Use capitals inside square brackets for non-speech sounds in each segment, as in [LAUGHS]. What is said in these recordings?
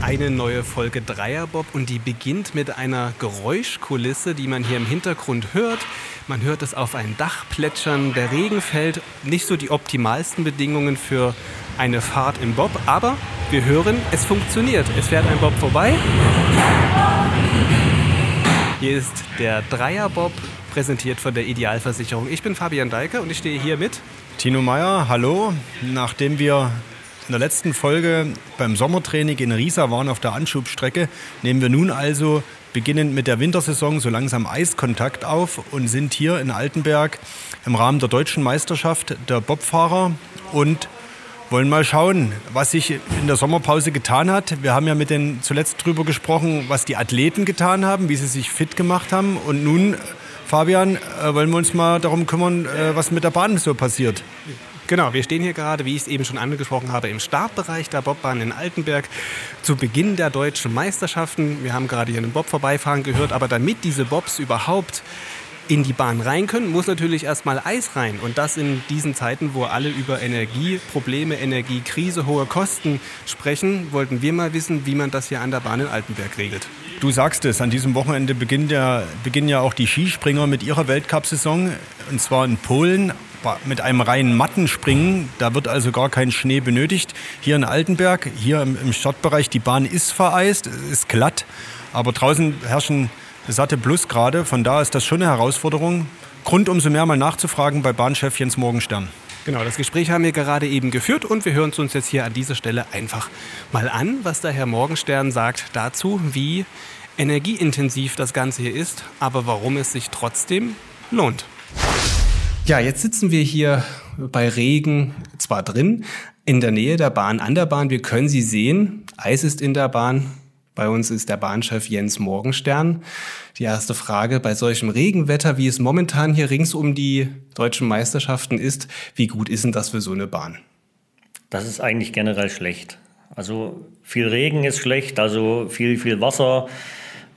Eine neue Folge Dreierbob und die beginnt mit einer Geräuschkulisse, die man hier im Hintergrund hört. Man hört es auf ein Dach plätschern, der Regen fällt, nicht so die optimalsten Bedingungen für eine Fahrt im Bob, aber wir hören, es funktioniert. Es fährt ein Bob vorbei. Hier ist der Dreierbob, präsentiert von der Idealversicherung. Ich bin Fabian Deike und ich stehe hier mit Tino Meyer, hallo. Nachdem wir in der letzten Folge beim Sommertraining in Riesa waren auf der Anschubstrecke, nehmen wir nun also beginnend mit der Wintersaison so langsam Eiskontakt auf und sind hier in Altenberg im Rahmen der deutschen Meisterschaft der Bobfahrer und wollen mal schauen, was sich in der Sommerpause getan hat. Wir haben ja mit den zuletzt drüber gesprochen, was die Athleten getan haben, wie sie sich fit gemacht haben und nun Fabian, äh, wollen wir uns mal darum kümmern, äh, was mit der Bahn so passiert. Genau, wir stehen hier gerade, wie ich es eben schon angesprochen habe, im Startbereich der Bobbahn in Altenberg zu Beginn der deutschen Meisterschaften. Wir haben gerade hier einen Bob vorbeifahren gehört, aber damit diese Bobs überhaupt in die Bahn rein können, muss natürlich erstmal Eis rein. Und das in diesen Zeiten, wo alle über Energieprobleme, Energiekrise, hohe Kosten sprechen, wollten wir mal wissen, wie man das hier an der Bahn in Altenberg regelt. Du sagst es, an diesem Wochenende beginnt ja, beginnen ja auch die Skispringer mit ihrer Weltcup-Saison. Und zwar in Polen mit einem reinen Mattenspringen. Da wird also gar kein Schnee benötigt. Hier in Altenberg, hier im Startbereich, die Bahn ist vereist, ist glatt. Aber draußen herrschen satte Plusgrade. Von da ist das schon eine Herausforderung. Grund umso mehr mal nachzufragen bei Bahnchef Jens Morgenstern. Genau, das Gespräch haben wir gerade eben geführt und wir hören es uns jetzt hier an dieser Stelle einfach mal an, was der Herr Morgenstern sagt dazu, wie energieintensiv das Ganze hier ist, aber warum es sich trotzdem lohnt. Ja, jetzt sitzen wir hier bei Regen zwar drin, in der Nähe der Bahn, an der Bahn. Wir können sie sehen. Eis ist in der Bahn. Bei uns ist der Bahnchef Jens Morgenstern. Die erste Frage, bei solchem Regenwetter, wie es momentan hier rings um die deutschen Meisterschaften ist, wie gut ist denn das für so eine Bahn? Das ist eigentlich generell schlecht. Also viel Regen ist schlecht, also viel, viel Wasser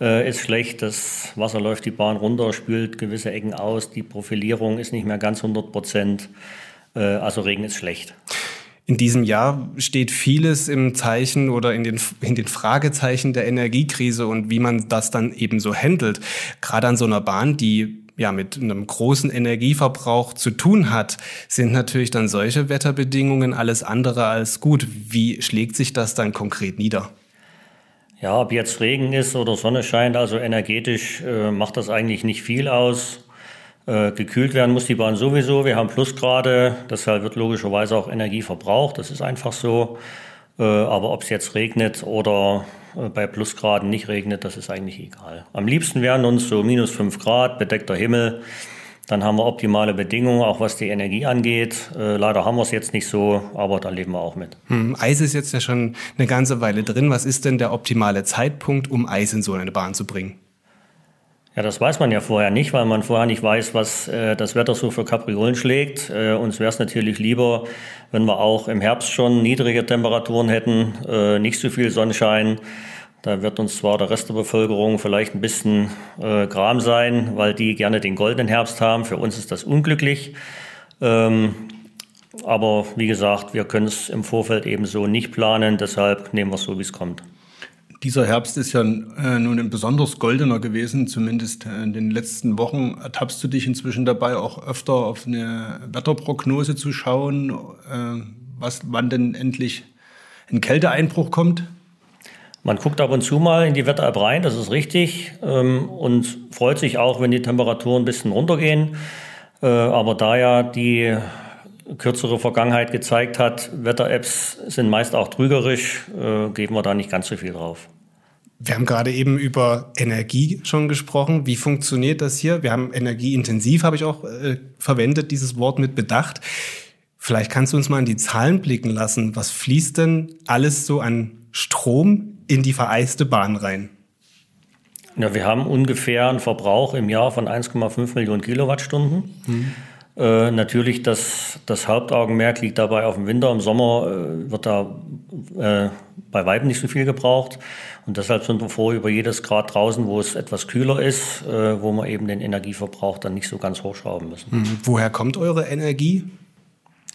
äh, ist schlecht. Das Wasser läuft die Bahn runter, spült gewisse Ecken aus. Die Profilierung ist nicht mehr ganz 100 Prozent. Äh, also Regen ist schlecht. In diesem Jahr steht vieles im Zeichen oder in den, in den Fragezeichen der Energiekrise und wie man das dann eben so handelt. Gerade an so einer Bahn, die ja mit einem großen Energieverbrauch zu tun hat, sind natürlich dann solche Wetterbedingungen alles andere als gut. Wie schlägt sich das dann konkret nieder? Ja, ob jetzt Regen ist oder Sonne scheint, also energetisch äh, macht das eigentlich nicht viel aus. Äh, gekühlt werden muss die Bahn sowieso. Wir haben Plusgrade, deshalb wird logischerweise auch Energie verbraucht. Das ist einfach so. Äh, aber ob es jetzt regnet oder äh, bei Plusgraden nicht regnet, das ist eigentlich egal. Am liebsten wären uns so minus 5 Grad, bedeckter Himmel. Dann haben wir optimale Bedingungen, auch was die Energie angeht. Äh, leider haben wir es jetzt nicht so, aber da leben wir auch mit. Hm, Eis ist jetzt ja schon eine ganze Weile drin. Was ist denn der optimale Zeitpunkt, um Eis in so eine Bahn zu bringen? Ja, das weiß man ja vorher nicht, weil man vorher nicht weiß, was äh, das Wetter so für Kapriolen schlägt. Äh, uns wäre es natürlich lieber, wenn wir auch im Herbst schon niedrige Temperaturen hätten, äh, nicht so viel Sonnenschein. Da wird uns zwar der Rest der Bevölkerung vielleicht ein bisschen äh, gram sein, weil die gerne den goldenen Herbst haben. Für uns ist das unglücklich. Ähm, aber wie gesagt, wir können es im Vorfeld eben so nicht planen. Deshalb nehmen wir es so, wie es kommt. Dieser Herbst ist ja äh, nun ein besonders goldener gewesen, zumindest in den letzten Wochen. Ertappst du dich inzwischen dabei, auch öfter auf eine Wetterprognose zu schauen, äh, was, wann denn endlich ein Kälteeinbruch kommt? Man guckt ab und zu mal in die Wetter-App rein, das ist richtig, ähm, und freut sich auch, wenn die Temperaturen ein bisschen runtergehen. Äh, aber da ja die kürzere Vergangenheit gezeigt hat, Wetter-Apps sind meist auch trügerisch, äh, geben wir da nicht ganz so viel drauf. Wir haben gerade eben über Energie schon gesprochen. Wie funktioniert das hier? Wir haben energieintensiv, habe ich auch äh, verwendet, dieses Wort mit Bedacht. Vielleicht kannst du uns mal in die Zahlen blicken lassen. Was fließt denn alles so an Strom in die vereiste Bahn rein? Ja, wir haben ungefähr einen Verbrauch im Jahr von 1,5 Millionen Kilowattstunden. Mhm. Äh, natürlich, das, das Hauptaugenmerk liegt dabei auf dem Winter. Im Sommer äh, wird da äh, bei Weitem nicht so viel gebraucht. Und deshalb sind wir froh über jedes Grad draußen, wo es etwas kühler ist, äh, wo wir eben den Energieverbrauch dann nicht so ganz hochschrauben müssen. Mhm. Woher kommt eure Energie?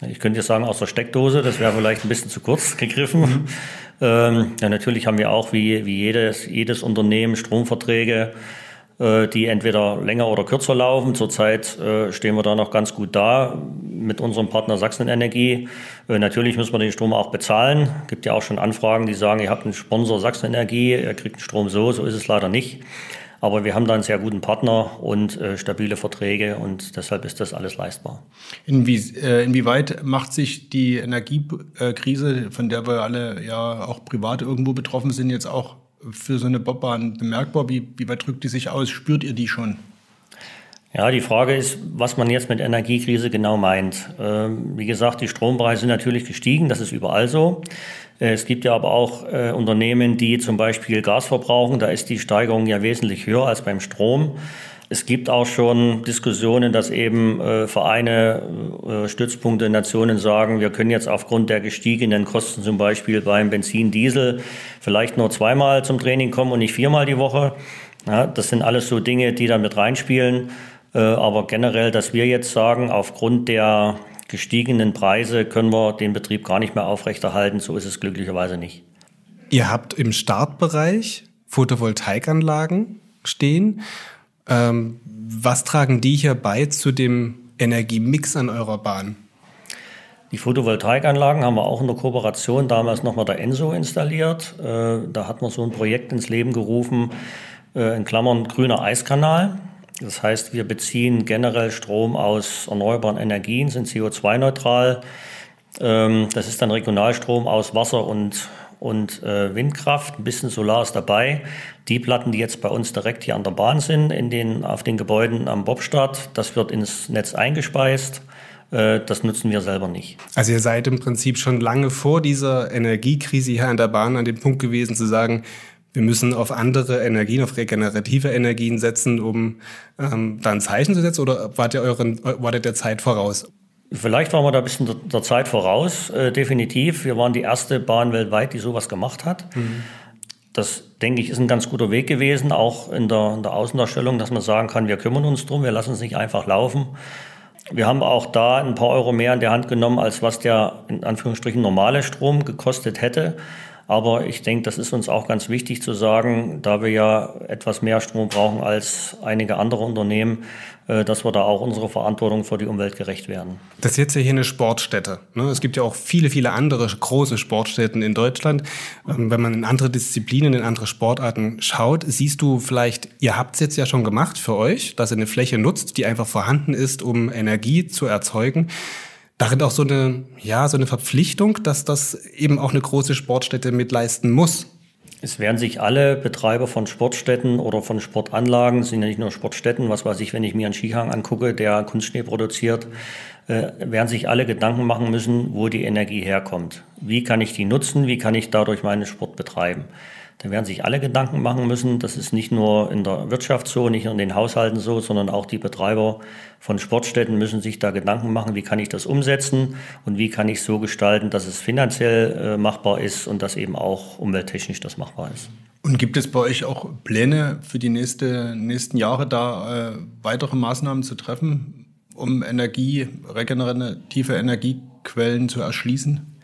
Ich könnte jetzt sagen aus der Steckdose, das wäre vielleicht ein bisschen zu kurz [LAUGHS] gegriffen. Ähm, ja, natürlich haben wir auch wie, wie jedes, jedes Unternehmen Stromverträge, äh, die entweder länger oder kürzer laufen. Zurzeit äh, stehen wir da noch ganz gut da mit unserem Partner Sachsenenergie. Äh, natürlich müssen wir den Strom auch bezahlen. Es gibt ja auch schon Anfragen, die sagen, ihr habt einen Sponsor Sachsenenergie, ihr kriegt den Strom so, so ist es leider nicht. Aber wir haben da einen sehr guten Partner und äh, stabile Verträge und deshalb ist das alles leistbar. Inwie, äh, inwieweit macht sich die Energiekrise, von der wir alle ja auch privat irgendwo betroffen sind, jetzt auch für so eine Bobbahn bemerkbar? Wie, wie weit drückt die sich aus? Spürt ihr die schon? Ja, die Frage ist, was man jetzt mit Energiekrise genau meint. Ähm, wie gesagt, die Strompreise sind natürlich gestiegen, das ist überall so. Äh, es gibt ja aber auch äh, Unternehmen, die zum Beispiel Gas verbrauchen. Da ist die Steigerung ja wesentlich höher als beim Strom. Es gibt auch schon Diskussionen, dass eben äh, Vereine, äh, Stützpunkte, Nationen sagen, wir können jetzt aufgrund der gestiegenen Kosten zum Beispiel beim Benzin, Diesel vielleicht nur zweimal zum Training kommen und nicht viermal die Woche. Ja, das sind alles so Dinge, die da mit reinspielen. Äh, aber generell, dass wir jetzt sagen, aufgrund der gestiegenen Preise können wir den Betrieb gar nicht mehr aufrechterhalten, so ist es glücklicherweise nicht. Ihr habt im Startbereich Photovoltaikanlagen stehen. Ähm, was tragen die hier bei zu dem Energiemix an eurer Bahn? Die Photovoltaikanlagen haben wir auch in der Kooperation damals nochmal der Enso installiert. Äh, da hat man so ein Projekt ins Leben gerufen, äh, in Klammern grüner Eiskanal. Das heißt, wir beziehen generell Strom aus erneuerbaren Energien, sind CO2-neutral. Ähm, das ist dann Regionalstrom aus Wasser und, und äh, Windkraft. Ein bisschen Solar ist dabei. Die Platten, die jetzt bei uns direkt hier an der Bahn sind, in den, auf den Gebäuden am Bobstadt, das wird ins Netz eingespeist. Äh, das nutzen wir selber nicht. Also ihr seid im Prinzip schon lange vor dieser Energiekrise hier an der Bahn an dem Punkt gewesen zu sagen, wir müssen auf andere Energien, auf regenerative Energien setzen, um ähm, da ein Zeichen zu setzen? Oder wart ihr, euren, wart ihr der Zeit voraus? Vielleicht waren wir da ein bisschen der, Zeit voraus, äh, definitiv. Wir waren die erste Bahn weltweit, die sowas gemacht hat. Mhm. Das, denke ich, ist ein ganz guter Weg gewesen, auch in der, in der Außendarstellung, dass man sagen kann, wir kümmern uns drum, wir lassen es nicht einfach laufen. Wir haben auch da ein paar Euro mehr in der Hand genommen, als was der in Anführungsstrichen normale Strom gekostet hätte. Aber ich denke, das ist uns auch ganz wichtig zu sagen, da wir ja etwas mehr Strom brauchen als einige andere Unternehmen, äh, dass wir da auch unserer Verantwortung für die Umwelt gerecht werden. Das ist jetzt ja hier eine Sportstätte. Ne? Es gibt ja auch viele, viele andere große Sportstätten in Deutschland. Ähm, wenn man in andere Disziplinen, in andere Sportarten schaut, siehst du vielleicht, ihr habt es jetzt ja schon gemacht für euch, dass ihr eine Fläche nutzt, die einfach vorhanden ist, um Energie zu erzeugen darin auch so eine, ja, so eine Verpflichtung, dass das eben auch eine große Sportstätte mitleisten muss. Es werden sich alle Betreiber von Sportstätten oder von Sportanlagen, sind ja nicht nur Sportstätten, was weiß ich, wenn ich mir einen Skihang angucke, der Kunstschnee produziert, äh, werden sich alle Gedanken machen müssen, wo die Energie herkommt. Wie kann ich die nutzen? Wie kann ich dadurch meinen Sport betreiben? Da werden sich alle Gedanken machen müssen. Das ist nicht nur in der Wirtschaft so, nicht nur in den Haushalten so, sondern auch die Betreiber von Sportstätten müssen sich da Gedanken machen, wie kann ich das umsetzen und wie kann ich so gestalten, dass es finanziell äh, machbar ist und dass eben auch umwelttechnisch das machbar ist. Und gibt es bei euch auch Pläne für die nächste, nächsten Jahre da äh, weitere Maßnahmen zu treffen, um Energie, regenerative Energiequellen zu erschließen?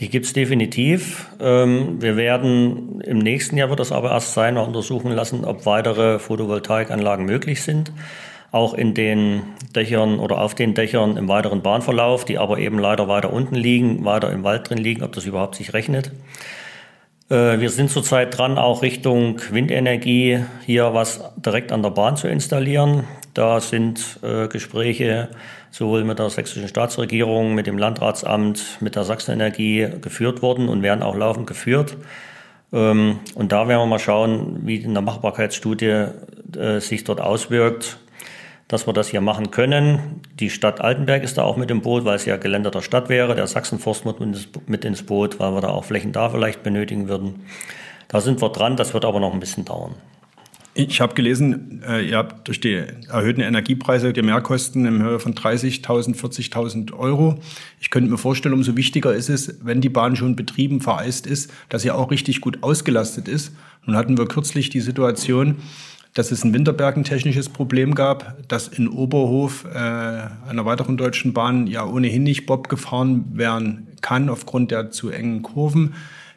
Die gibt es definitiv. Ähm, wir werden im nächsten Jahr wird das aber erst sein, noch untersuchen lassen, ob weitere Photovoltaikanlagen möglich sind. Auch in den Dächern oder auf den Dächern im weiteren Bahnverlauf, die aber eben leider weiter unten liegen, weiter im Wald drin liegen, ob das überhaupt sich rechnet. Äh, wir sind zurzeit dran, auch Richtung Windenergie hier was direkt an der Bahn zu installieren. Da sind äh, Gespräche sowohl mit der sächsischen Staatsregierung, mit dem Landratsamt, mit der Sachsenenergie geführt worden und werden auch laufend geführt. Ähm, und da werden wir mal schauen, wie in der Machbarkeitsstudie äh, sich dort auswirkt, dass wir das hier machen können. Die Stadt Altenberg ist da auch mit im Boot, weil es ja Gelände der Stadt wäre. Der Sachsenforst mit ins Boot, weil wir da auch Flächen da vielleicht benötigen würden. Da sind wir dran, das wird aber noch ein bisschen dauern. Ich habe gelesen, äh, ihr habt durch die erhöhten Energiepreise die Mehrkosten in Höhe von 30.000, 40.000 Euro. Ich könnte mir vorstellen, umso wichtiger ist es, wenn die Bahn schon betrieben, vereist ist, dass sie auch richtig gut ausgelastet ist. Nun hatten wir kürzlich die Situation, dass es in Winterberg ein technisches Problem gab, dass in Oberhof äh, einer weiteren deutschen Bahn ja ohnehin nicht Bob gefahren werden kann aufgrund der zu engen Kurven.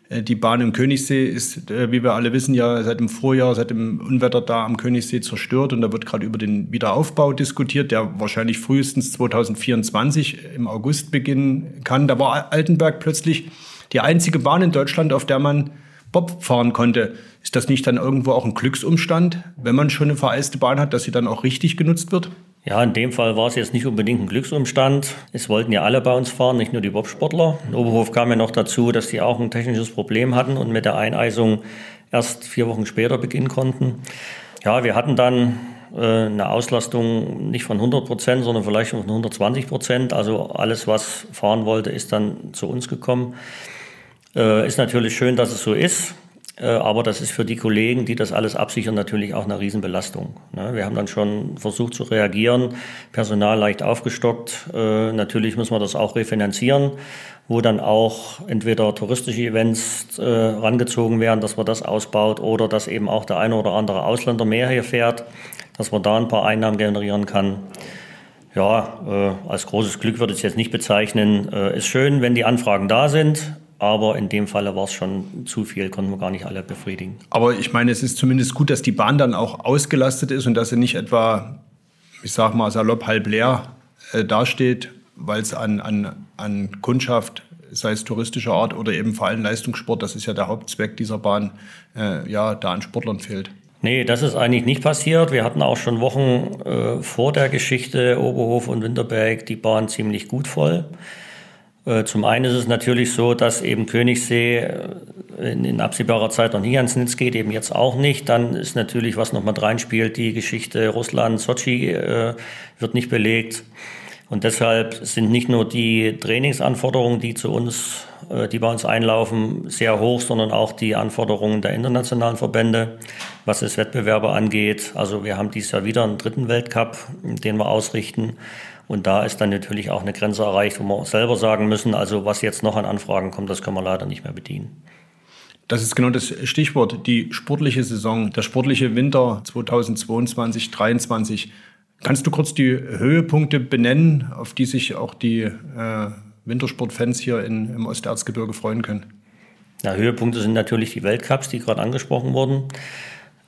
Äh, die Bahn im Königssee ist, äh, wie wir alle wissen, ja seit dem Vorjahr, seit dem Unwetter da am Königssee zerstört und da wird gerade über den Wiederaufbau diskutiert, der wahrscheinlich frühestens 2024 im August beginnen kann. Da war Altenberg plötzlich die einzige Bahn in Deutschland, auf der man Bob fahren konnte. Ist das nicht dann irgendwo auch ein Glücksumstand, wenn man schon eine vereiste Bahn hat, dass sie dann auch richtig genutzt wird? Ja, in dem Fall war es jetzt nicht unbedingt ein Glücksumstand. Es wollten ja alle bei uns fahren, nicht nur die Bobsportler. In Oberhof kam ja noch dazu, dass die auch ein technisches Problem hatten und mit der Eineisung erst vier Wochen später beginnen konnten. Ja, wir hatten dann äh, eine Auslastung nicht von 100 Prozent, sondern vielleicht von 120 Prozent. Also alles, was fahren wollte, ist dann zu uns gekommen. Äh, ist natürlich schön, dass es so ist. Äh, aber das ist für die Kollegen, die das alles absichern, natürlich auch eine Riesenbelastung. Ne? Wir haben dann schon versucht zu reagieren, Personal leicht aufgestockt. Äh, natürlich muss man das auch refinanzieren, wo dann auch entweder touristische Events äh, rangezogen werden, dass man das ausbaut oder dass eben auch der eine oder andere Ausländer mehr hier fährt, dass man da ein paar Einnahmen generieren kann. Ja, als großes Glück würde ich es jetzt nicht bezeichnen. ist schön, wenn die Anfragen da sind. Aber in dem Falle war es schon zu viel, konnten wir gar nicht alle befriedigen. Aber ich meine, es ist zumindest gut, dass die Bahn dann auch ausgelastet ist und dass sie nicht etwa, ich sag mal, salopp halb leer äh, dasteht, weil es an, an, an Kundschaft, sei es touristischer Art oder eben vor allem Leistungssport, das ist ja der Hauptzweck dieser Bahn, äh, ja, da an Sportlern fehlt. Nee, das ist eigentlich nicht passiert. Wir hatten auch schon Wochen äh, vor der Geschichte Oberhof und Winterberg die Bahn ziemlich gut voll. Äh, zum einen ist es natürlich so, dass eben Königssee äh, in, absehbarer Zeit noch nie ans Netz geht, eben jetzt auch nicht. Dann ist natürlich, was noch mit reinspielt, die Geschichte Russland, Sochi äh, wird nicht belegt. Und deshalb sind nicht nur die Trainingsanforderungen, die zu uns, äh, die bei uns einlaufen, sehr hoch, sondern auch die Anforderungen der internationalen Verbände, was es Wettbewerbe angeht. Also wir haben dieses Jahr wieder einen dritten Weltcup, den wir ausrichten. Und da ist dann natürlich auch eine Grenze erreicht, wo wir selber sagen müssen, also was jetzt noch an Anfragen kommt, das können wir leider nicht mehr bedienen. Das ist genau das Stichwort, die sportliche Saison, der sportliche Winter 2022, 2023. Kannst du kurz die Höhepunkte benennen, auf die sich auch die äh, Wintersportfans hier in, im Osterzgebirge freuen können? Ja, Höhepunkte sind natürlich die Weltcups, die gerade angesprochen wurden.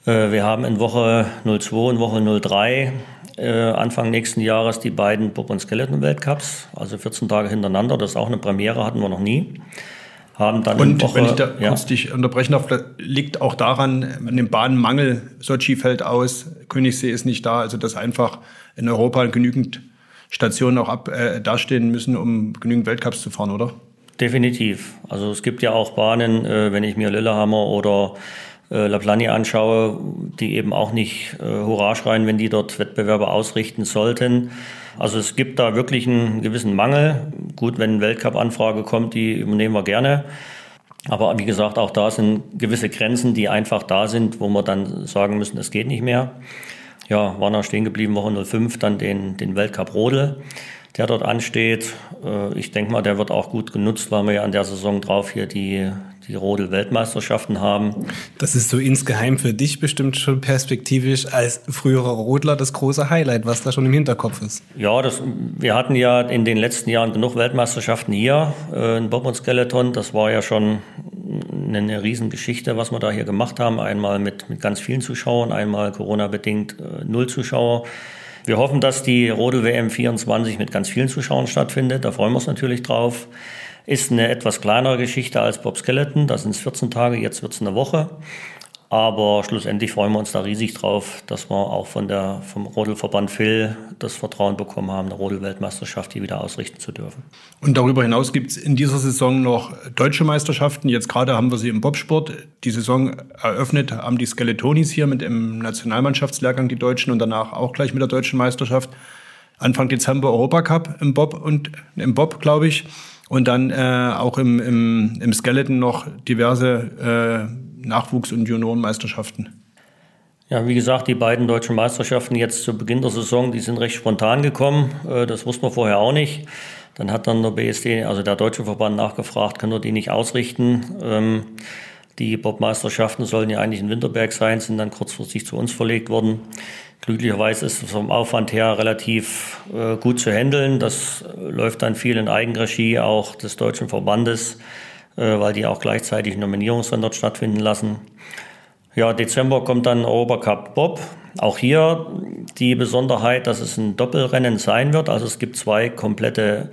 Äh, wir haben in Woche 02 und Woche 03 äh, Anfang nächsten Jahres die beiden Bob- und Skeleton-Weltcups, also 14 Tage hintereinander. Das ist auch eine Premiere, hatten wir noch nie. Haben dann und Woche, wenn ich da ja. kurz dich unterbrechen darf, liegt auch daran, an dem Bahnmangel, Sochi fällt aus, Königssee ist nicht da, also dass einfach in Europa genügend Stationen auch ab, äh, dastehen müssen, um genügend Weltcups zu fahren, oder? Definitiv. Also es gibt ja auch Bahnen, äh, wenn ich mir Lillehammer oder äh, Laplani anschaue, die eben auch nicht äh, Hurra schreien, wenn die dort Wettbewerbe ausrichten sollten. Also es gibt da wirklich einen gewissen Mangel. Gut, wenn eine Weltcup-Anfrage kommt, die übernehmen wir gerne. Aber wie gesagt, auch da sind gewisse Grenzen, die einfach da sind, wo wir dann sagen müssen, es geht nicht mehr. Ja, waren auch stehen geblieben, Woche 05, dann den, den Weltcup Rodel, der dort ansteht. Äh, ich denke mal, der wird auch gut genutzt, weil wir ja an der Saison drauf hier die, die Rodel-Weltmeisterschaften haben. Das ist so insgeheim für dich bestimmt schon perspektivisch als früherer Rodler das große Highlight, was da schon im Hinterkopf ist. Ja, das, wir hatten ja in den letzten Jahren genug Weltmeisterschaften hier äh, in Bob und Skeleton. Das war ja schon eine, Riesengeschichte, was wir da hier gemacht haben. Einmal mit, mit ganz vielen Zuschauern, einmal Corona-bedingt äh, null Zuschauer. Wir hoffen, dass die Rodel WM 24 mit ganz vielen Zuschauern stattfindet. Da freuen wir uns natürlich drauf. Ist eine etwas kleinere Geschichte als Bob Skeleton. Da sind es 14 Tage, jetzt wird es eine Woche. Aber schlussendlich freuen wir uns da riesig drauf, dass wir auch von der, vom Rodelverband Phil das Vertrauen bekommen haben, eine Rodel-Weltmeisterschaft hier wieder ausrichten zu dürfen. Und darüber hinaus gibt es in dieser Saison noch deutsche Meisterschaften. Jetzt gerade haben wir sie im Bobsport. Die Saison eröffnet haben die Skeletonis hier mit dem Nationalmannschaftslehrgang, die Deutschen, und danach auch gleich mit der deutschen Meisterschaft. Anfang Dezember Europacup im Bob und im Bob, glaube ich. Und dann äh, auch im, im, im Skeleton noch diverse äh, Nachwuchs- und Juniorenmeisterschaften. Ja, wie gesagt, die beiden deutschen Meisterschaften jetzt zu Beginn der Saison, die sind recht spontan gekommen. Äh, das wussten wir vorher auch nicht. Dann hat dann der BSD, also der Deutsche Verband, nachgefragt, können wir die nicht ausrichten. Ähm, Die Bobmeisterschaften sollen ja eigentlich in Winterberg sein, sind dann kurzfristig zu uns verlegt worden. Glücklicherweise ist es vom Aufwand her relativ äh, gut zu handeln. Das läuft dann viel in Eigenregie auch des deutschen Verbandes, äh, weil die auch gleichzeitig Nominierungsrennen dort stattfinden lassen. Ja, Dezember kommt dann Europacup Bob. Auch hier die Besonderheit, dass es ein Doppelrennen sein wird. Also es gibt zwei komplette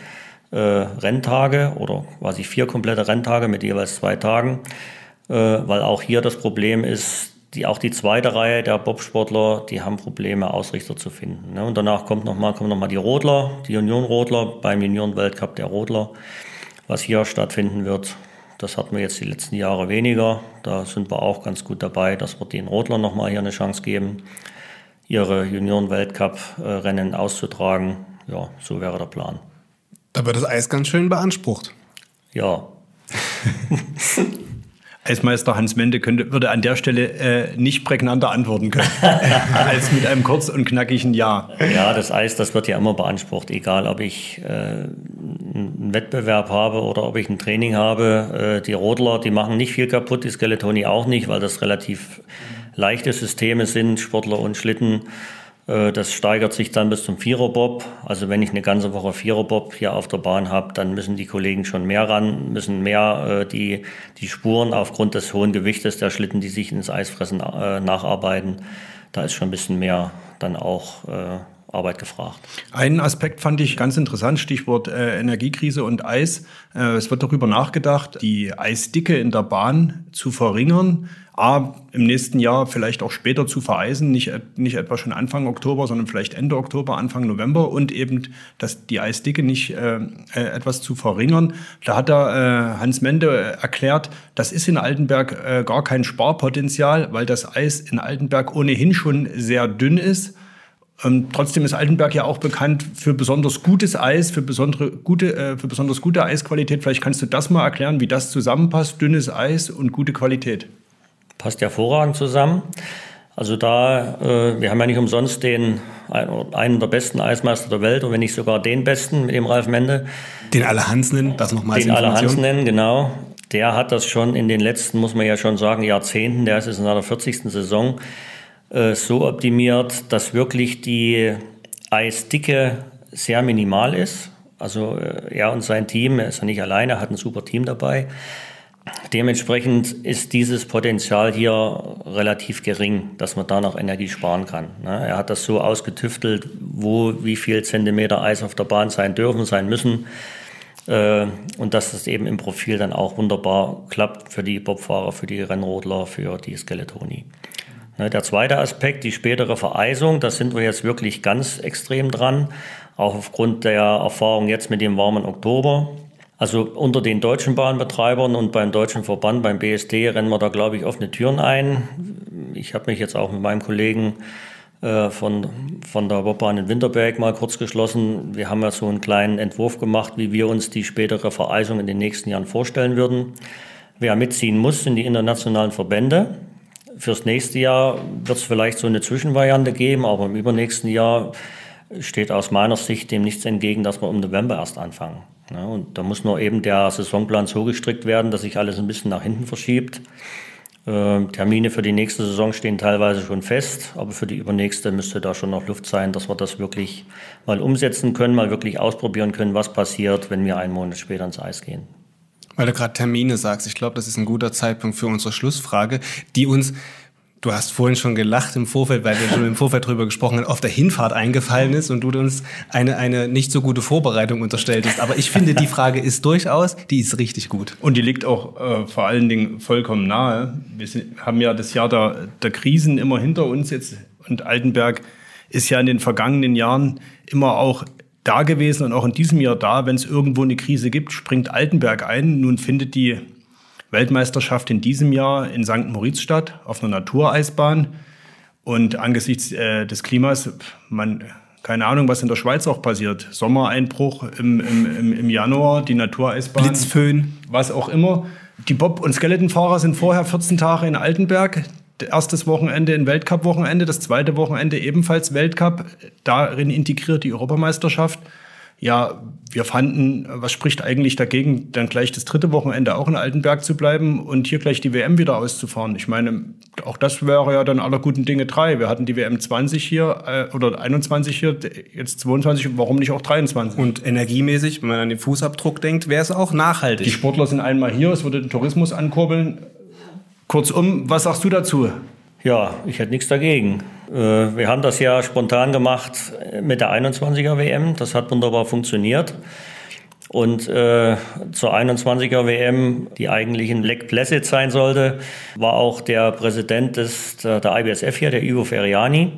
äh, Renntage oder quasi vier komplette Renntage mit jeweils zwei Tagen, äh, weil auch hier das Problem ist, die, auch die zweite Reihe der Bobsportler, die haben Probleme, Ausrichter zu finden. Ne? Und danach kommt nochmal kommen noch mal die Rodler, die Union-Rodler beim Junioren-Weltcup der Rodler, was hier stattfinden wird. Das hatten wir jetzt die letzten Jahre weniger. Da sind wir auch ganz gut dabei, dass wir den Rodlern nochmal hier eine Chance geben, ihre Junioren-Weltcup-Rennen auszutragen. Ja, so wäre der Plan. Da wird das Eis ganz schön beansprucht. Ja. [LAUGHS] Eismeister Hans Mende könnte, würde an der Stelle äh, nicht prägnanter antworten können [LAUGHS] als mit einem kurz und knackigen Ja. Ja, das Eis, das wird ja immer beansprucht, egal ob ich äh, einen Wettbewerb habe oder ob ich ein Training habe. Äh, die Rodler, die machen nicht viel kaputt, die Skeletoni auch nicht, weil das relativ leichte Systeme sind, Sportler und Schlitten. Äh, das steigert sich dann bis zum Viererbob. Also wenn ich eine ganze Woche Viererbob hier auf der Bahn habe, dann müssen die Kollegen schon mehr ran, müssen mehr äh, die, die Spuren aufgrund des hohen Gewichtes der Schlitten, die sich ins Eis fressen, äh, nacharbeiten. Da ist schon ein bisschen mehr dann auch äh, Arbeit gefragt. Einen Aspekt fand ich ganz interessant, Stichwort äh, Energiekrise und Eis. Äh, es wird darüber nachgedacht, die Eisdicke in der Bahn zu verringern. A, im nächsten Jahr vielleicht auch später zu vereisen, nicht, nicht etwa schon Anfang Oktober, sondern vielleicht Ende Oktober, Anfang November und eben dass die Eisdicke nicht äh, äh etwas zu verringern. Da hat der äh, Hans Mende erklärt, das ist in Altenberg äh, gar kein Sparpotenzial, weil das Eis in Altenberg ohnehin schon sehr dünn ist ähm, trotzdem ist Altenberg ja auch bekannt für besonders gutes Eis, für, besondere gute, äh, für besonders gute Eisqualität. Vielleicht kannst du das mal erklären, wie das zusammenpasst, dünnes Eis und gute Qualität. Passt hervorragend zusammen. Also da, äh, wir haben ja nicht umsonst den einen der besten Eismeister der Welt und wenn nicht sogar den besten mit dem Ralf Mende. Den alle Hans nennen, das nochmal Den alle Hans nennen, genau. Der hat das schon in den letzten, muss man ja schon sagen, Jahrzehnten, der ist jetzt in seiner 40. Saison, so optimiert, dass wirklich die Eisdicke sehr minimal ist. Also äh, er und sein Team, er ist ja nicht alleine, hat ein super Team dabei. Dementsprechend ist dieses Potenzial hier relativ gering, dass man da noch Energie sparen kann. Ne? Er hat das so ausgetüftelt, wo wie viel Zentimeter Eis auf der Bahn sein dürfen, sein müssen. Äh, und dass das eben im Profil dann auch wunderbar klappt für die Bobfahrer, für die Rennrodler, für die Skeletoni. Ne, der zweite Aspekt, die spätere Vereisung, da sind wir jetzt wirklich ganz extrem dran, auch aufgrund der Erfahrung jetzt mit dem warmen Oktober. Also unter den deutschen Bahnbetreibern und beim deutschen Verband, beim BSD, rennen wir da, glaube ich, offene Türen ein. Ich habe mich jetzt auch mit meinem Kollegen äh, von, von der Bobbahn in Winterberg mal kurz geschlossen. Wir haben ja so einen kleinen Entwurf gemacht, wie wir uns die spätere Vereisung in den nächsten Jahren vorstellen würden. Wer mitziehen muss, sind die internationalen Verbände. Fürs nächste Jahr wird es vielleicht so eine Zwischenvariante geben, aber im übernächsten Jahr steht aus meiner Sicht dem nichts entgegen, dass wir im November erst anfangen. Ja, und da muss nur eben der Saisonplan so gestrickt werden, dass sich alles ein bisschen nach hinten verschiebt. Äh, Termine für die nächste Saison stehen teilweise schon fest, aber für die übernächste müsste da schon noch Luft sein, dass wir das wirklich mal umsetzen können, mal wirklich ausprobieren können, was passiert, wenn wir einen Monat später ins Eis gehen. Weil du gerade Termine sagst, ich glaube, das ist ein guter Zeitpunkt für unsere Schlussfrage, die uns Du hast vorhin schon gelacht im Vorfeld, weil wir schon im Vorfeld drüber gesprochen haben, auf der Hinfahrt eingefallen ist und du uns eine, eine nicht so gute Vorbereitung unterstelltest. Aber ich finde, die Frage ist durchaus, die ist richtig gut. Und die liegt auch äh, vor allen Dingen vollkommen nahe. Wir sind, haben ja das Jahr der, der Krisen immer hinter uns jetzt und Altenberg ist ja in den vergangenen Jahren immer auch da gewesen und auch in diesem Jahr da. Wenn es irgendwo eine Krise gibt, springt Altenberg ein. Nun findet die Weltmeisterschaft in diesem Jahr in St. Moritz statt, auf einer Natureisbahn. Und angesichts äh, des Klimas, man, keine Ahnung, was in der Schweiz auch passiert. Sommereinbruch im, im, im, im Januar, die Natureisbahn. Blitzföhn. Was auch immer. Die Bob- und Skeletonfahrer sind vorher 14 Tage in Altenberg. Erstes Wochenende in Weltcup-Wochenende, das zweite Wochenende ebenfalls Weltcup. Darin integriert die Europameisterschaft. ja, wir fanden, was spricht eigentlich dagegen, dann gleich das dritte Wochenende auch in Altenberg zu bleiben und hier gleich die WM wieder auszufahren. Ich meine, auch das wäre ja dann aller guten Dinge drei. Wir hatten die WM 20 hier äh, oder 21 hier, jetzt 22, warum nicht auch 23? Und energiemäßig, wenn man an den Fußabdruck denkt, wäre es auch nachhaltig. Die Sportler sind einmal hier, es würde den Tourismus ankurbeln. Kurzum, was sagst du dazu? Ja, ich hätte nichts dagegen. Äh, wir haben das ja spontan gemacht mit der 21er WM. Das hat wunderbar funktioniert. Und äh, zur 21er WM, die eigentlich in Lake Placid sein sollte, war auch der Präsident des, der, der IBSF hier, der Ivo Feriani.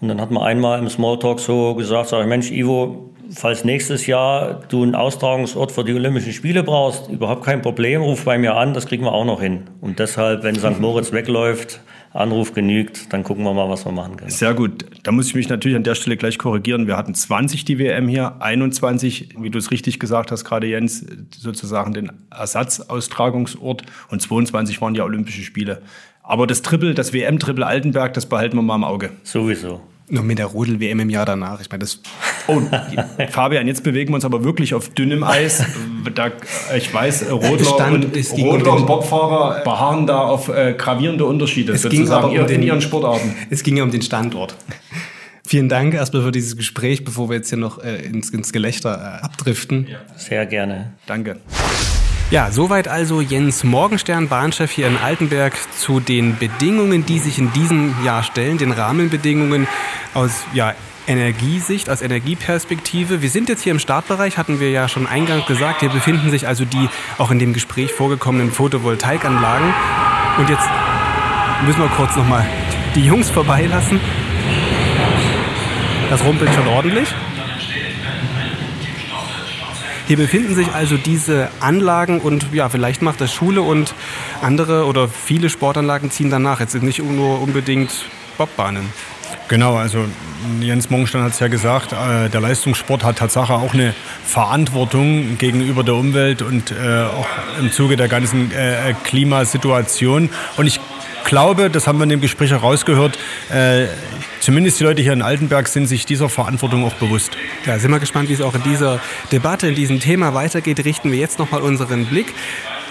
Und dann hat man einmal im Smalltalk so gesagt, sag ich, Mensch, Ivo, falls nächstes Jahr du einen Austragungsort für die Olympischen Spiele brauchst, überhaupt kein Problem, ruf bei mir an, das kriegen wir auch noch hin. Und deshalb, wenn St. Moritz wegläuft, Anruf genügt, dann gucken wir mal, was wir machen können. Sehr gut. Da muss ich mich natürlich an der Stelle gleich korrigieren. Wir hatten 20 die WM hier, 21, wie du es richtig gesagt hast, gerade Jens, sozusagen den Ersatzaustragungsort und 22 waren ja Olympische Spiele. Aber das Triple, das WM-Triple Altenberg, das behalten wir mal im Auge. Sowieso. Nur mit der Rodel-WM im Jahr danach. Ich meine, das. Oh, [LAUGHS] Fabian, jetzt bewegen wir uns aber wirklich auf dünnem Eis. Da, ich weiß, Rodler Stand, und, Rodler und Bobfahrer beharren da auf äh, gravierende Unterschiede Es ging sozusagen aber um in den- ihren Sportarten. Es ging ja um den Standort. Vielen Dank erstmal für dieses Gespräch, bevor wir jetzt hier noch äh, ins, ins Gelächter äh, abdriften. Sehr gerne. Danke. Ja, soweit also Jens Morgenstern, Bahnchef hier in Altenberg, zu den Bedingungen, die sich in diesem Jahr stellen, den Rahmenbedingungen aus ja, Energiesicht, aus Energieperspektive. Wir sind jetzt hier im Startbereich, hatten wir ja schon eingangs gesagt. Hier befinden sich also die auch in dem Gespräch vorgekommenen Photovoltaikanlagen. Und jetzt müssen wir kurz nochmal die Jungs vorbeilassen. Das rumpelt schon ordentlich. Hier befinden sich also diese Anlagen und ja, vielleicht macht das Schule und andere oder viele Sportanlagen ziehen danach. Jetzt sind nicht nur unbedingt Bobbahnen. Genau, also Jens Morgenstern hat es ja gesagt, äh, der Leistungssport hat Tatsache auch eine Verantwortung gegenüber der Umwelt und äh, auch im Zuge der ganzen äh, Klimasituation. Und ich glaube, das haben wir in dem Gespräch herausgehört, äh, zumindest die Leute hier in Altenberg sind sich dieser Verantwortung auch bewusst. Ja, sind wir gespannt, wie es auch in dieser Debatte, in diesem Thema weitergeht. Richten wir jetzt nochmal unseren Blick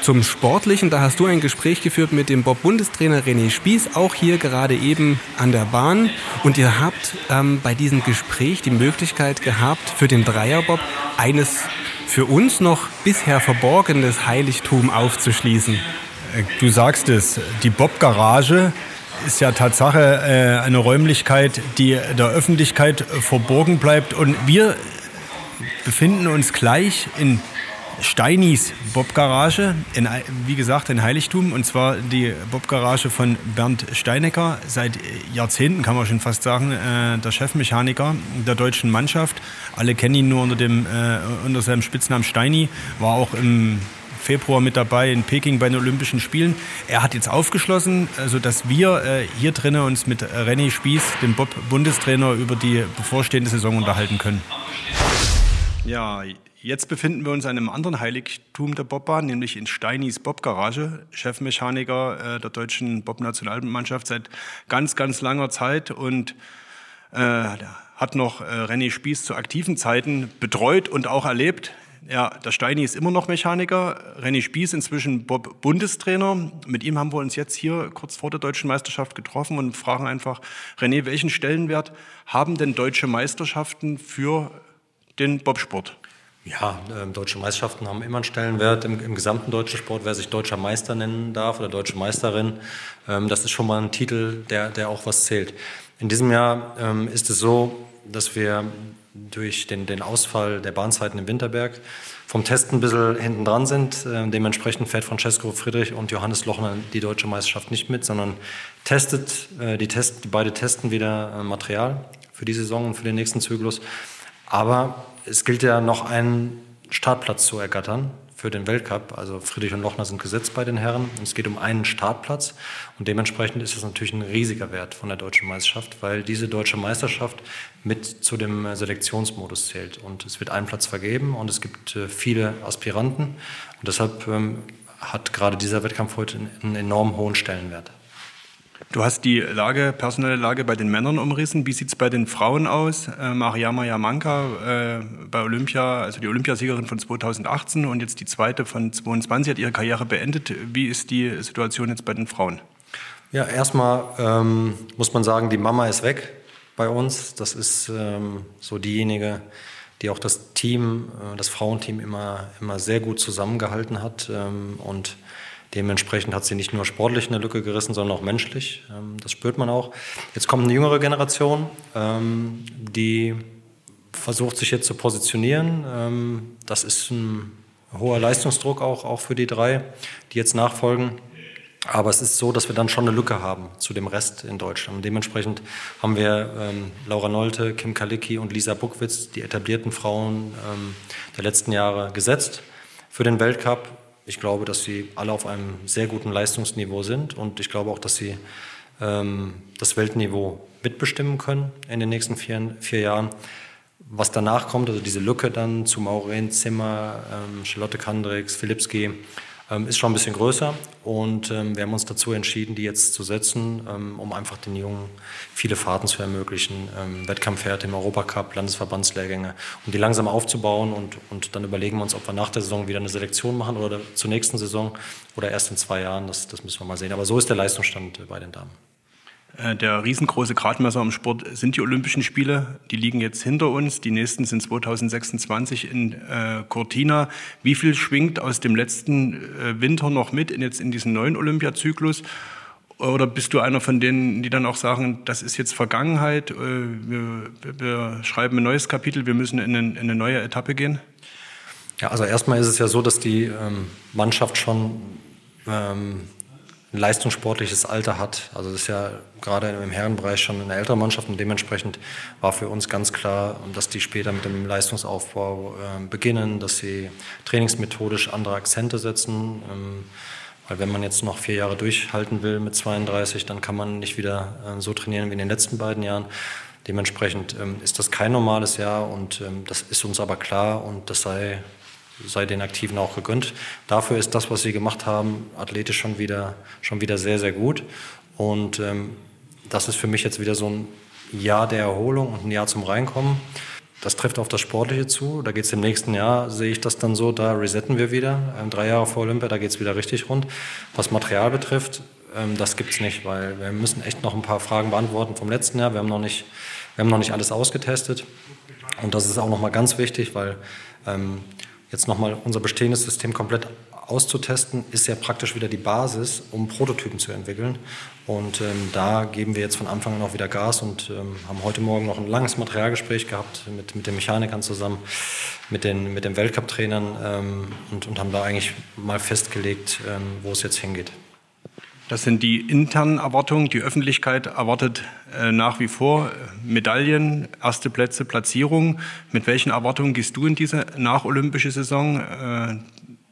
zum Sportlichen. Da hast du ein Gespräch geführt mit dem Bob-Bundestrainer René Spieß, auch hier gerade eben an der Bahn. Und ihr habt ähm, bei diesem Gespräch die Möglichkeit gehabt, für den Dreierbob eines für uns noch bisher verborgenes Heiligtum aufzuschließen. Äh, Du sagst es, die Bob-Garage ist ja Tatsache äh, eine Räumlichkeit, die der Öffentlichkeit verborgen bleibt. Und wir befinden uns gleich in Steinis Bob-Garage, wie gesagt in Heiligtum, und zwar die Bob-Garage von Bernd Steinecker, seit Jahrzehnten kann man schon fast sagen, äh, der Chefmechaniker der deutschen Mannschaft. Alle kennen ihn nur unter, dem, unter seinem Spitznamen Steini, war auch im Februar mit dabei in Peking bei den Olympischen Spielen. Er hat jetzt aufgeschlossen, sodass wir äh, hier drinnen uns mit René Spieß, dem Bob-Bundestrainer, über die bevorstehende Saison unterhalten können. Ja, jetzt befinden wir uns in einem anderen Heiligtum der Bobbahn, nämlich in Steinis Bobgarage, Chefmechaniker äh, der deutschen Bob-Nationalmannschaft seit ganz, ganz langer Zeit und äh, hat noch äh, René Spieß zu aktiven Zeiten betreut und auch erlebt. Ja, der Steini ist immer noch Mechaniker, René Spieß inzwischen Bob-Bundestrainer. Mit ihm haben wir uns jetzt hier kurz vor der deutschen Meisterschaft getroffen und fragen einfach, René, welchen Stellenwert haben denn deutsche Meisterschaften für den Bobsport? Ja, ähm, deutsche Meisterschaften haben immer einen Stellenwert im, im gesamten deutschen Sport. Wer sich deutscher Meister nennen darf oder deutsche Meisterin, ähm, das ist schon mal ein Titel, der, der auch was zählt. In diesem Jahr ähm, ist es so, dass wir durch den, den Ausfall der Bahnzeiten im Winterberg vom Testen ein bisschen hinten dran sind. Ähm, dementsprechend fährt Francesco Friedrich und Johannes Lochner die deutsche Meisterschaft nicht mit, sondern testet, äh, die, test, beide testen wieder äh, Material für die Saison und für den nächsten Zyklus. Aber es gilt ja noch einen Startplatz zu ergattern für den Weltcup. Also Friedrich und Lochner sind gesetzt bei den Herren. Es geht um einen Startplatz. Und dementsprechend ist das natürlich ein riesiger Wert von der deutschen Meisterschaft, weil diese deutsche Meisterschaft mit zu dem Selektionsmodus zählt. Und es wird einen Platz vergeben und es gibt äh, viele Aspiranten. Und deshalb ähm, hat gerade dieser Wettkampf heute einen enorm hohen Stellenwert. Du hast die Lage, personelle Lage bei den Männern umrissen. Wie sieht es bei den Frauen aus? Äh, Mariama Yamanka äh, bei Olympia, also die Olympiasiegerin von 2018 und jetzt die zweite von 22 hat ihre Karriere beendet. Wie ist die Situation jetzt bei den Frauen? Ja, erstmal ähm, muss man sagen, die Mama ist weg bei uns. Das ist ähm, so diejenige, die auch das Team, äh, das Frauenteam immer, immer sehr gut zusammengehalten hat ähm, und Dementsprechend hat sie nicht nur sportlich eine Lücke gerissen, sondern auch menschlich. Ähm, das spürt man auch. Jetzt kommt eine jüngere Generation, ähm, die versucht sich jetzt zu positionieren. Ähm, das ist ein hoher Leistungsdruck auch, auch für die drei, die jetzt nachfolgen. Aber es ist so, dass wir dann schon eine Lücke haben zu dem Rest in Deutschland. Und dementsprechend haben wir ähm, Laura Nolte, Kim Kalicki und Lisa Buckwitz, die etablierten Frauen ähm, der letzten Jahre, gesetzt für den Weltcup. Ich glaube, dass sie alle auf einem sehr guten Leistungsniveau sind und ich glaube auch, dass sie ähm, das Weltniveau mitbestimmen können in den nächsten vier, vier Jahren. Was danach kommt, also diese Lücke dann zu Maureen Zimmer, ähm, Charlotte Kandricks, Filipski, ähm, ist schon ein bisschen größer. Und ähm, wir haben uns dazu entschieden, die jetzt zu setzen, ähm, um einfach den Jungen viele Fahrten zu ermöglichen, ähm, Wettkampfwerte im Europacup, Landesverbandslehrgänge, um die langsam aufzubauen. Und, und dann überlegen wir uns, ob wir nach der Saison wieder eine Selektion machen oder zur nächsten Saison oder erst in zwei Jahren. Das, das müssen wir mal sehen. Aber so ist der Leistungsstand bei den Damen. Äh, der riesengroße Gradmesser im Sport sind die Olympischen Spiele. Die liegen jetzt hinter uns. Die nächsten sind 2026 in äh, Cortina. Wie viel schwingt aus dem letzten äh, Winter noch mit in jetzt in diesen neuen Olympiazyklus? Oder bist du einer von denen, die dann auch sagen, das ist jetzt Vergangenheit, äh, wir, wir, schreiben ein neues Kapitel, wir müssen in in eine, neue Etappe gehen? Ja, also erstmal ist es ja so, dass die ähm, Mannschaft schon ähm, ein leistungssportliches Alter hat. Also das ist ja gerade im Herrenbereich schon eine ältere Mannschaft und dementsprechend war für uns ganz klar, dass die später mit dem Leistungsaufbau äh, beginnen, dass sie trainingsmethodisch andere Akzente setzen. Ähm, weil wenn man jetzt noch vier Jahre durchhalten will mit 32, dann kann man nicht wieder äh, so trainieren wie in den letzten beiden Jahren. Dementsprechend ähm, ist das kein normales Jahr und ähm, das ist uns aber klar und das sei sei den Aktiven auch gegönnt. Dafür ist das, was sie gemacht haben, athletisch schon wieder, schon wieder sehr, sehr gut. Und ähm, das ist für mich jetzt wieder so ein Jahr der Erholung und ein Jahr zum Reinkommen. Das trifft auf das Sportliche zu. Da geht es im nächsten Jahr, sehe ich das dann so, da resetten wir wieder. Ähm, drei Jahre vor Olympia, da geht es wieder richtig rund. Was Material betrifft, ähm, das gibt es nicht, weil wir müssen echt noch ein paar Fragen beantworten vom letzten Jahr. Wir haben noch nicht, wir haben noch nicht alles ausgetestet. Und das ist auch nochmal ganz wichtig, weil ähm, jetzt nochmal unser bestehendes System komplett auszutesten, ist ja praktisch wieder die Basis, um Prototypen zu entwickeln. Und ähm, da geben wir jetzt von Anfang an auch wieder Gas und ähm, haben heute Morgen noch ein langes Materialgespräch gehabt mit, mit den Mechanikern zusammen, mit den, mit den Weltcup-Trainern ähm, und, und haben da eigentlich mal festgelegt, ähm, wo es jetzt hingeht. Das sind die internen Erwartungen. Die Öffentlichkeit erwartet äh, nach wie vor äh, Medaillen, erste Plätze, Platzierungen. Mit welchen Erwartungen gehst du in diese nacholympische Saison? Äh,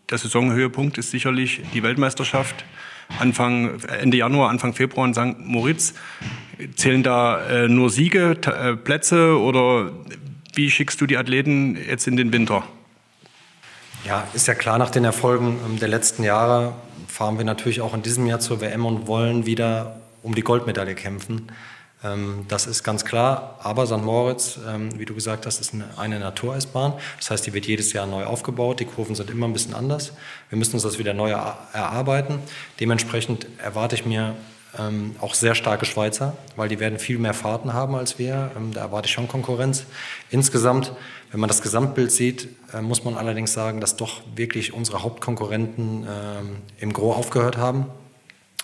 der Saisonhöhepunkt ist sicherlich die Weltmeisterschaft Anfang, Ende Januar, Anfang Februar in St. Moritz. Zählen da äh, nur Siege, äh, Plätze oder wie schickst du die Athleten jetzt in den Winter? Ja, ist ja klar, nach den Erfolgen ähm, der letzten Jahre fahren wir natürlich auch in diesem Jahr zur WM und wollen wieder um die Goldmedaille kämpfen. Ähm, das ist ganz klar. Aber St. Moritz, ähm, wie du gesagt hast, ist eine Natureisbahn. Das heißt, die wird jedes Jahr neu aufgebaut. Die Kurven sind immer ein bisschen anders. Wir müssen uns das wieder neu erarbeiten. Dementsprechend erwarte ich mir ähm, auch sehr starke Schweizer, weil die werden viel mehr Fahrten haben als wir. Ähm, da erwarte ich schon Konkurrenz. Insgesamt, wenn man das Gesamtbild sieht, äh, muss man allerdings sagen, dass doch wirklich unsere Hauptkonkurrenten ähm, im Gros aufgehört haben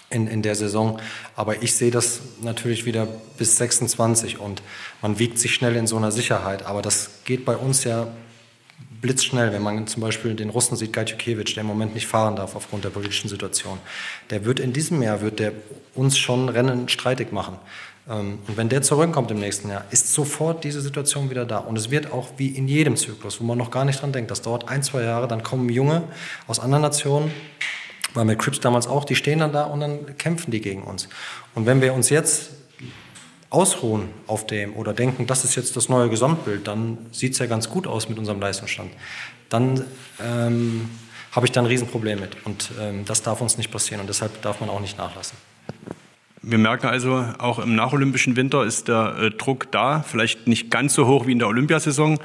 in, in der Saison. Aber ich sehe das natürlich wieder bis 26 und man wiegt sich schnell in so einer Sicherheit. Aber das geht bei uns ja blitzschnell, wenn man zum Beispiel den Russen sieht, Gajtukewitsch, der im Moment nicht fahren darf aufgrund der politischen Situation. Der wird in diesem Jahr, wird der uns schon Rennen streitig machen. Ähm, und wenn der zurückkommt im nächsten Jahr, ist sofort diese Situation wieder da. Und es wird auch wie in jedem Zyklus, wo man noch gar nicht dran denkt, das dauert ein, zwei Jahre, dann kommen Junge aus anderen Nationen, war mit Crips damals auch, die stehen dann da und dann kämpfen die gegen uns. Und wenn wir uns jetzt ausruhen auf dem oder denken, das ist jetzt das neue Gesamtbild, dann sieht es ja ganz gut aus mit unserem Leistungsstand. Dann ähm, habe ich da ein Riesenproblem mit. Und ähm, das darf uns nicht passieren und deshalb darf man auch nicht nachlassen. Wir merken also, auch im nacholympischen Winter ist der äh, Druck da, vielleicht nicht ganz so hoch wie in der Olympiasaison.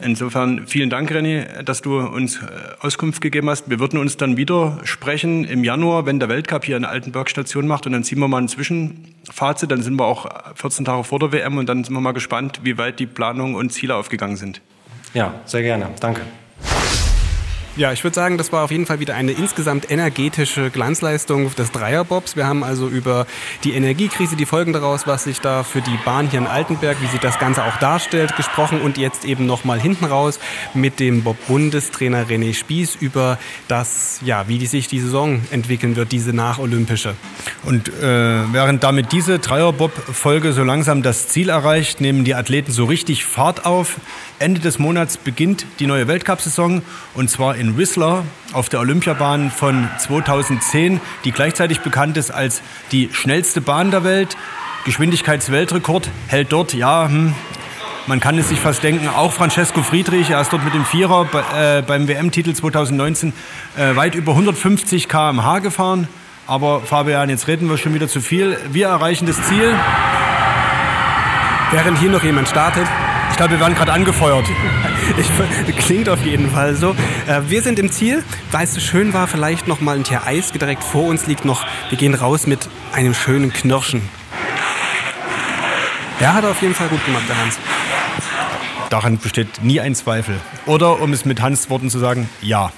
Insofern vielen Dank, René, dass du uns äh, Auskunft gegeben hast. Wir würden uns dann wieder sprechen im Januar, wenn der Weltcup hier in Altenberg Station macht und dann ziehen wir mal ein Zwischenfazit. Dann sind wir auch 14 Tage vor der WM und dann sind wir mal gespannt, wie weit die Planungen und Ziele aufgegangen sind. Ja, sehr gerne. Danke. Ja, ich würde sagen, das war auf jeden Fall wieder eine insgesamt energetische Glanzleistung des Dreierbobs. Wir haben also über die Energiekrise, die Folgen daraus, was sich da für die Bahn hier in Altenberg, wie sich das Ganze auch darstellt, gesprochen und jetzt eben nochmal hinten raus mit dem Bob-Bundestrainer René Spieß über das, ja, wie die sich die Saison entwickeln wird, diese nacholympische. Und äh, während damit diese Dreierbob-Folge so langsam das Ziel erreicht, nehmen die Athleten so richtig Fahrt auf. Ende des Monats beginnt die neue Weltcup-Saison und zwar in Whistler auf der Olympiabahn von 2010, die gleichzeitig bekannt ist als die schnellste Bahn der Welt. Geschwindigkeitsweltrekord hält dort, ja, hm, man kann es sich fast denken, auch Francesco Friedrich, er ist dort mit dem Vierer äh, beim WM-Titel 2019 äh, weit über 150 km/h gefahren. Aber Fabian, jetzt reden wir schon wieder zu viel. Wir erreichen das Ziel. Während hier noch jemand startet, ich glaube, wir werden gerade angefeuert. Ich, klingt auf jeden Fall so. Äh, wir sind im Ziel. Weil es so schön war, vielleicht noch mal ein Tier Eis. Direkt vor uns liegt noch. Wir gehen raus mit einem schönen Knirschen. Ja, hat er auf jeden Fall gut gemacht, der Hans. Daran besteht nie ein Zweifel. Oder, um es mit Hans Worten zu sagen, ja.